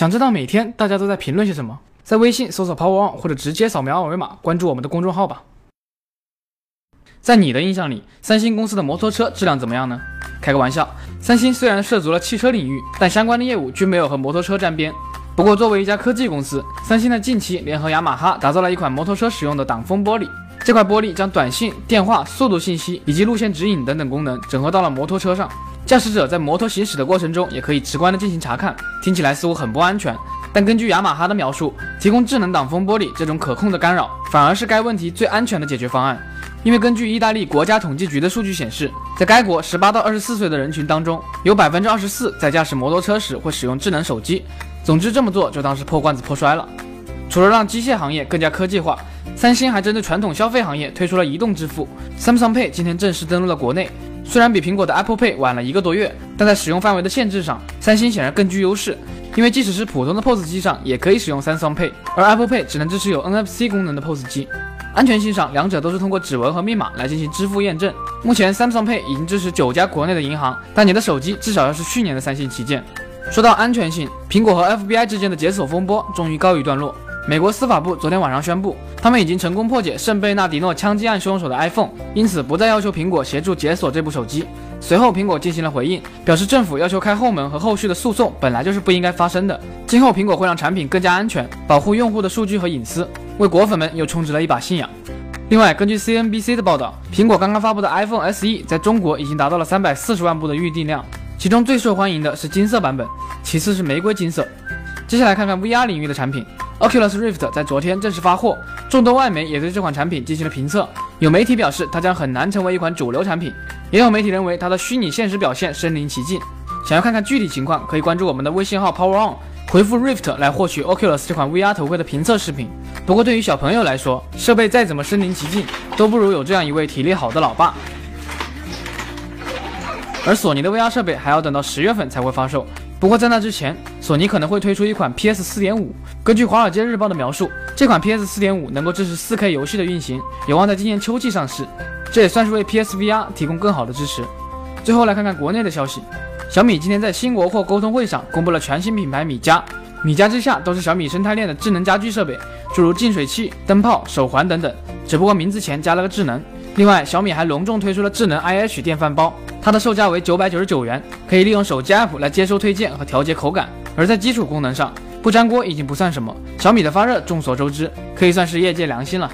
想知道每天大家都在评论些什么？在微信搜索 Power On 或者直接扫描二维码关注我们的公众号吧。在你的印象里，三星公司的摩托车质量怎么样呢？开个玩笑，三星虽然涉足了汽车领域，但相关的业务均没有和摩托车沾边。不过，作为一家科技公司，三星在近期联合雅马哈打造了一款摩托车使用的挡风玻璃。这块玻璃将短信、电话、速度信息以及路线指引等等功能整合到了摩托车上，驾驶者在摩托行驶的过程中也可以直观的进行查看。听起来似乎很不安全。但根据雅马哈的描述，提供智能挡风玻璃这种可控的干扰，反而是该问题最安全的解决方案。因为根据意大利国家统计局的数据显示，在该国十八到二十四岁的人群当中，有百分之二十四在驾驶摩托车时会使用智能手机。总之，这么做就当是破罐子破摔了。除了让机械行业更加科技化，三星还针对传统消费行业推出了移动支付，Samsung Pay 今天正式登陆了国内。虽然比苹果的 Apple Pay 晚了一个多月，但在使用范围的限制上，三星显然更具优势。因为即使是普通的 POS 机上也可以使用 Samsung Pay，而 Apple Pay 只能支持有 NFC 功能的 POS 机。安全性上，两者都是通过指纹和密码来进行支付验证。目前 Samsung Pay 已经支持九家国内的银行，但你的手机至少要是去年的三星旗舰。说到安全性，苹果和 FBI 之间的解锁风波终于告一段落。美国司法部昨天晚上宣布，他们已经成功破解圣贝纳迪诺枪击案凶手的 iPhone，因此不再要求苹果协助解锁这部手机。随后，苹果进行了回应，表示政府要求开后门和后续的诉讼本来就是不应该发生的。今后，苹果会让产品更加安全，保护用户的数据和隐私，为果粉们又充值了一把信仰。另外，根据 CNBC 的报道，苹果刚刚发布的 iPhone SE 在中国已经达到了三百四十万部的预订量，其中最受欢迎的是金色版本，其次是玫瑰金色。接下来看看 VR 领域的产品。Oculus Rift 在昨天正式发货，众多外媒也对这款产品进行了评测。有媒体表示，它将很难成为一款主流产品；也有媒体认为它的虚拟现实表现身临其境。想要看看具体情况，可以关注我们的微信号 Power On，回复 Rift 来获取 Oculus 这款 VR 头盔的评测视频。不过，对于小朋友来说，设备再怎么身临其境，都不如有这样一位体力好的老爸。而索尼的 VR 设备还要等到十月份才会发售。不过在那之前，索尼可能会推出一款 PS 4.5。根据《华尔街日报》的描述，这款 PS 4.5能够支持 4K 游戏的运行，有望在今年秋季上市。这也算是为 PSVR 提供更好的支持。最后来看看国内的消息，小米今天在新国货沟通会上公布了全新品牌米家。米家之下都是小米生态链的智能家居设备，诸如净水器、灯泡、手环等等，只不过名字前加了个智能。另外，小米还隆重推出了智能 IH 电饭煲，它的售价为九百九十九元，可以利用手机 app 来接收推荐和调节口感。而在基础功能上，不粘锅已经不算什么。小米的发热众所周知，可以算是业界良心了。